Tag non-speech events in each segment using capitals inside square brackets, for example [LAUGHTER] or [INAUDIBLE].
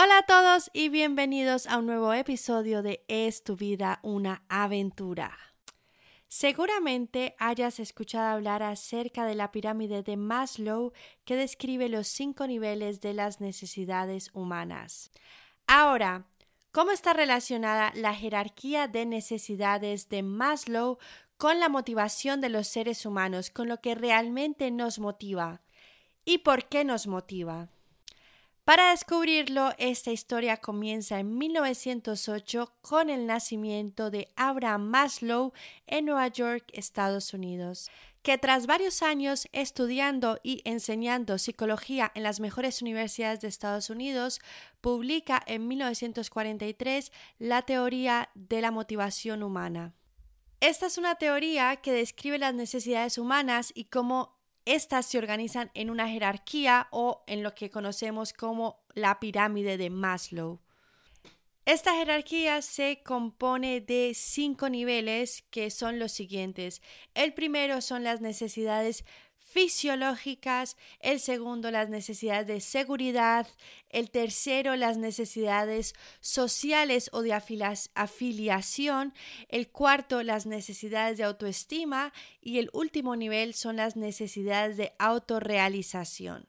Hola a todos y bienvenidos a un nuevo episodio de Es tu vida una aventura. Seguramente hayas escuchado hablar acerca de la pirámide de Maslow que describe los cinco niveles de las necesidades humanas. Ahora, ¿cómo está relacionada la jerarquía de necesidades de Maslow con la motivación de los seres humanos, con lo que realmente nos motiva? ¿Y por qué nos motiva? Para descubrirlo, esta historia comienza en 1908 con el nacimiento de Abraham Maslow en Nueva York, Estados Unidos, que tras varios años estudiando y enseñando psicología en las mejores universidades de Estados Unidos, publica en 1943 la teoría de la motivación humana. Esta es una teoría que describe las necesidades humanas y cómo estas se organizan en una jerarquía o en lo que conocemos como la pirámide de Maslow. Esta jerarquía se compone de cinco niveles que son los siguientes. El primero son las necesidades fisiológicas, el segundo las necesidades de seguridad, el tercero las necesidades sociales o de afiliación, el cuarto las necesidades de autoestima y el último nivel son las necesidades de autorrealización.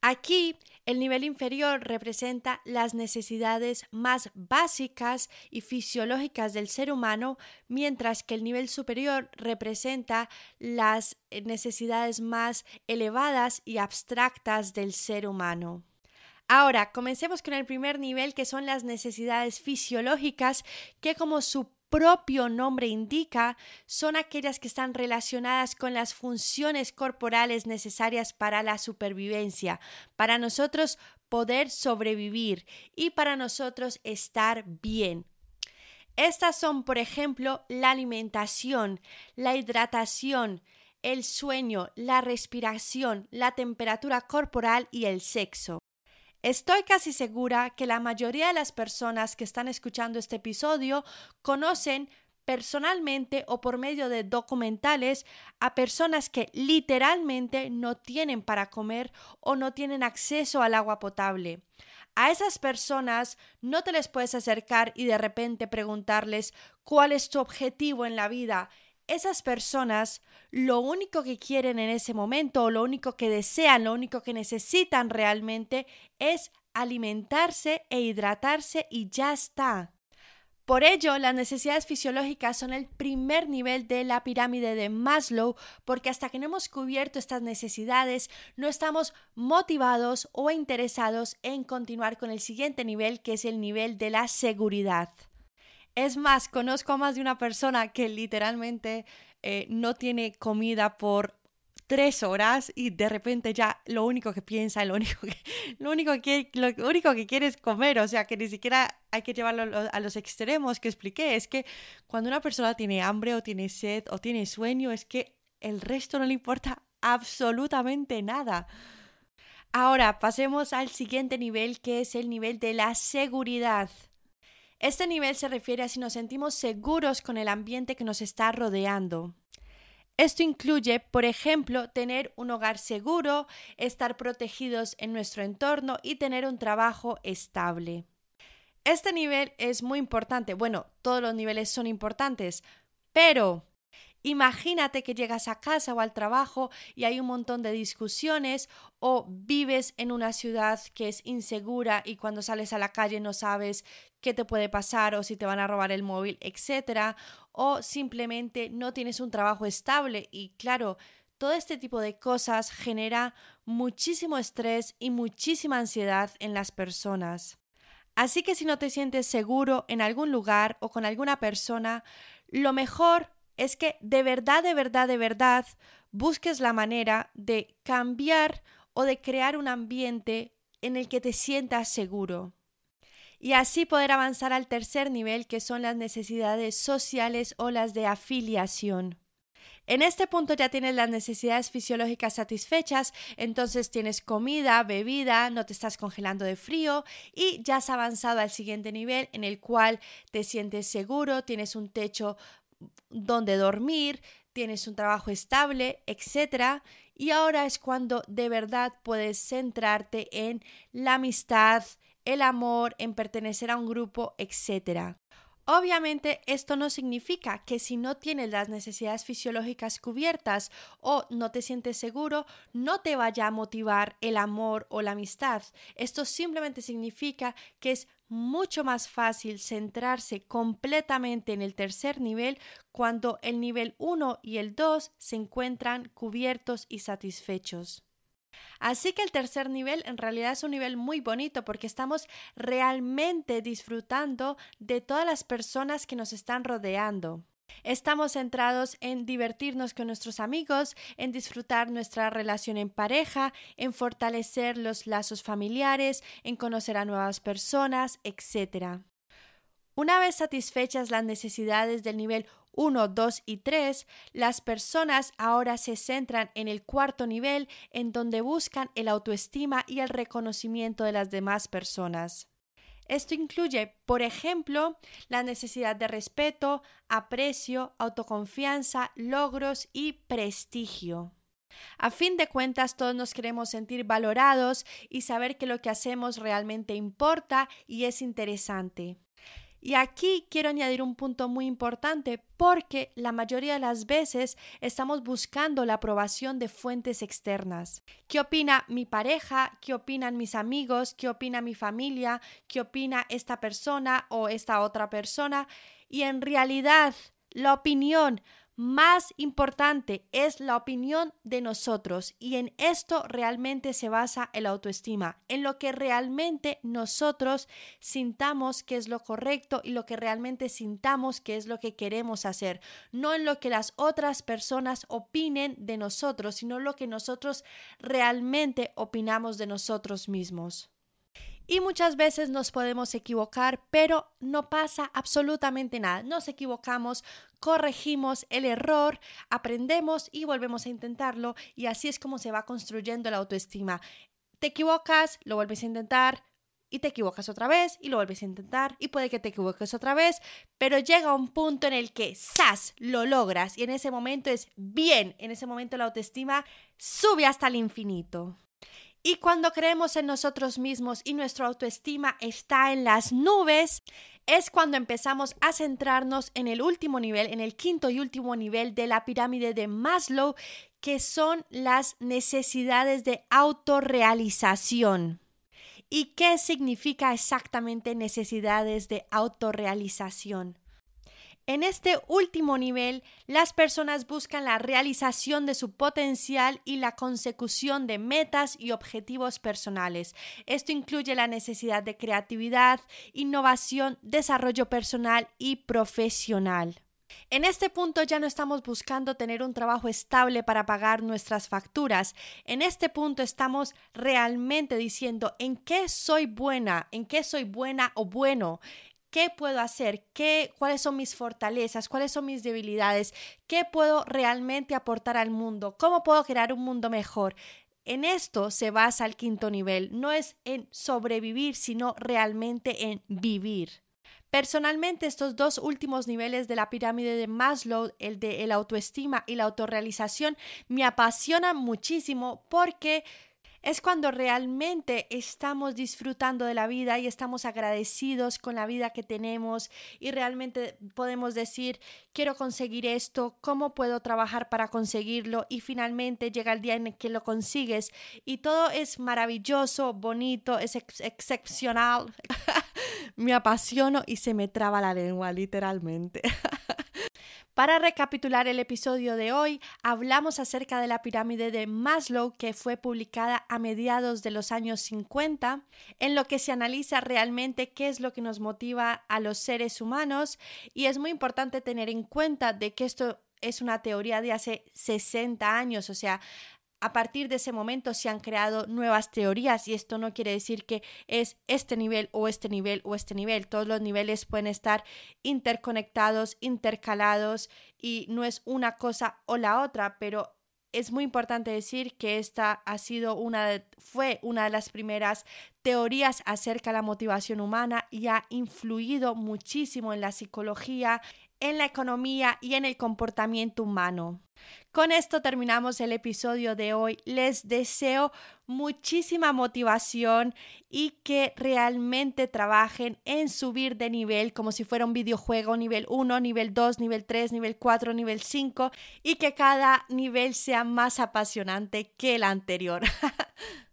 Aquí el nivel inferior representa las necesidades más básicas y fisiológicas del ser humano, mientras que el nivel superior representa las necesidades más elevadas y abstractas del ser humano. Ahora, comencemos con el primer nivel, que son las necesidades fisiológicas, que como su propio nombre indica, son aquellas que están relacionadas con las funciones corporales necesarias para la supervivencia, para nosotros poder sobrevivir y para nosotros estar bien. Estas son, por ejemplo, la alimentación, la hidratación, el sueño, la respiración, la temperatura corporal y el sexo. Estoy casi segura que la mayoría de las personas que están escuchando este episodio conocen personalmente o por medio de documentales a personas que literalmente no tienen para comer o no tienen acceso al agua potable. A esas personas no te les puedes acercar y de repente preguntarles cuál es tu objetivo en la vida esas personas lo único que quieren en ese momento o lo único que desean, lo único que necesitan realmente es alimentarse e hidratarse y ya está. Por ello, las necesidades fisiológicas son el primer nivel de la pirámide de Maslow, porque hasta que no hemos cubierto estas necesidades, no estamos motivados o interesados en continuar con el siguiente nivel, que es el nivel de la seguridad. Es más, conozco a más de una persona que literalmente eh, no tiene comida por tres horas y de repente ya lo único que piensa, lo único que, [LAUGHS] lo único que, lo único que quiere es comer, o sea que ni siquiera hay que llevarlo a los extremos que expliqué, es que cuando una persona tiene hambre o tiene sed o tiene sueño, es que el resto no le importa absolutamente nada. Ahora pasemos al siguiente nivel que es el nivel de la seguridad. Este nivel se refiere a si nos sentimos seguros con el ambiente que nos está rodeando. Esto incluye, por ejemplo, tener un hogar seguro, estar protegidos en nuestro entorno y tener un trabajo estable. Este nivel es muy importante. Bueno, todos los niveles son importantes, pero Imagínate que llegas a casa o al trabajo y hay un montón de discusiones o vives en una ciudad que es insegura y cuando sales a la calle no sabes qué te puede pasar o si te van a robar el móvil, etcétera, o simplemente no tienes un trabajo estable y claro, todo este tipo de cosas genera muchísimo estrés y muchísima ansiedad en las personas. Así que si no te sientes seguro en algún lugar o con alguna persona, lo mejor es que de verdad, de verdad, de verdad busques la manera de cambiar o de crear un ambiente en el que te sientas seguro. Y así poder avanzar al tercer nivel, que son las necesidades sociales o las de afiliación. En este punto ya tienes las necesidades fisiológicas satisfechas, entonces tienes comida, bebida, no te estás congelando de frío y ya has avanzado al siguiente nivel en el cual te sientes seguro, tienes un techo donde dormir, tienes un trabajo estable, etc. Y ahora es cuando de verdad puedes centrarte en la amistad, el amor, en pertenecer a un grupo, etc. Obviamente esto no significa que si no tienes las necesidades fisiológicas cubiertas o no te sientes seguro, no te vaya a motivar el amor o la amistad. Esto simplemente significa que es mucho más fácil centrarse completamente en el tercer nivel cuando el nivel 1 y el 2 se encuentran cubiertos y satisfechos. Así que el tercer nivel en realidad es un nivel muy bonito porque estamos realmente disfrutando de todas las personas que nos están rodeando. Estamos centrados en divertirnos con nuestros amigos, en disfrutar nuestra relación en pareja, en fortalecer los lazos familiares, en conocer a nuevas personas, etc. Una vez satisfechas las necesidades del nivel 1, 2 y 3, las personas ahora se centran en el cuarto nivel en donde buscan el autoestima y el reconocimiento de las demás personas. Esto incluye, por ejemplo, la necesidad de respeto, aprecio, autoconfianza, logros y prestigio. A fin de cuentas, todos nos queremos sentir valorados y saber que lo que hacemos realmente importa y es interesante. Y aquí quiero añadir un punto muy importante porque la mayoría de las veces estamos buscando la aprobación de fuentes externas. ¿Qué opina mi pareja? ¿Qué opinan mis amigos? ¿Qué opina mi familia? ¿Qué opina esta persona o esta otra persona? Y en realidad, la opinión más importante es la opinión de nosotros y en esto realmente se basa el autoestima, en lo que realmente nosotros sintamos que es lo correcto y lo que realmente sintamos que es lo que queremos hacer, no en lo que las otras personas opinen de nosotros, sino lo que nosotros realmente opinamos de nosotros mismos y muchas veces nos podemos equivocar, pero no pasa absolutamente nada. Nos equivocamos, corregimos el error, aprendemos y volvemos a intentarlo y así es como se va construyendo la autoestima. Te equivocas, lo vuelves a intentar, y te equivocas otra vez y lo vuelves a intentar y puede que te equivoques otra vez, pero llega un punto en el que ¡zas! lo logras y en ese momento es bien, en ese momento la autoestima sube hasta el infinito. Y cuando creemos en nosotros mismos y nuestra autoestima está en las nubes, es cuando empezamos a centrarnos en el último nivel, en el quinto y último nivel de la pirámide de Maslow, que son las necesidades de autorrealización. ¿Y qué significa exactamente necesidades de autorrealización? En este último nivel, las personas buscan la realización de su potencial y la consecución de metas y objetivos personales. Esto incluye la necesidad de creatividad, innovación, desarrollo personal y profesional. En este punto ya no estamos buscando tener un trabajo estable para pagar nuestras facturas. En este punto estamos realmente diciendo en qué soy buena, en qué soy buena o bueno, ¿Qué puedo hacer? ¿Qué, ¿Cuáles son mis fortalezas? ¿Cuáles son mis debilidades? ¿Qué puedo realmente aportar al mundo? ¿Cómo puedo crear un mundo mejor? En esto se basa el quinto nivel. No es en sobrevivir, sino realmente en vivir. Personalmente, estos dos últimos niveles de la pirámide de Maslow, el de la autoestima y la autorrealización, me apasionan muchísimo porque es cuando realmente estamos disfrutando de la vida y estamos agradecidos con la vida que tenemos y realmente podemos decir, quiero conseguir esto, cómo puedo trabajar para conseguirlo y finalmente llega el día en que lo consigues y todo es maravilloso, bonito, es excepcional. [LAUGHS] me apasiono y se me traba la lengua, literalmente. [LAUGHS] Para recapitular el episodio de hoy, hablamos acerca de la pirámide de Maslow que fue publicada a mediados de los años 50, en lo que se analiza realmente qué es lo que nos motiva a los seres humanos y es muy importante tener en cuenta de que esto es una teoría de hace 60 años, o sea, a partir de ese momento se han creado nuevas teorías y esto no quiere decir que es este nivel o este nivel o este nivel. Todos los niveles pueden estar interconectados, intercalados y no es una cosa o la otra, pero es muy importante decir que esta ha sido una fue una de las primeras teorías acerca de la motivación humana y ha influido muchísimo en la psicología, en la economía y en el comportamiento humano. Con esto terminamos el episodio de hoy. Les deseo muchísima motivación y que realmente trabajen en subir de nivel como si fuera un videojuego nivel 1, nivel 2, nivel 3, nivel 4, nivel 5 y que cada nivel sea más apasionante que el anterior. [LAUGHS]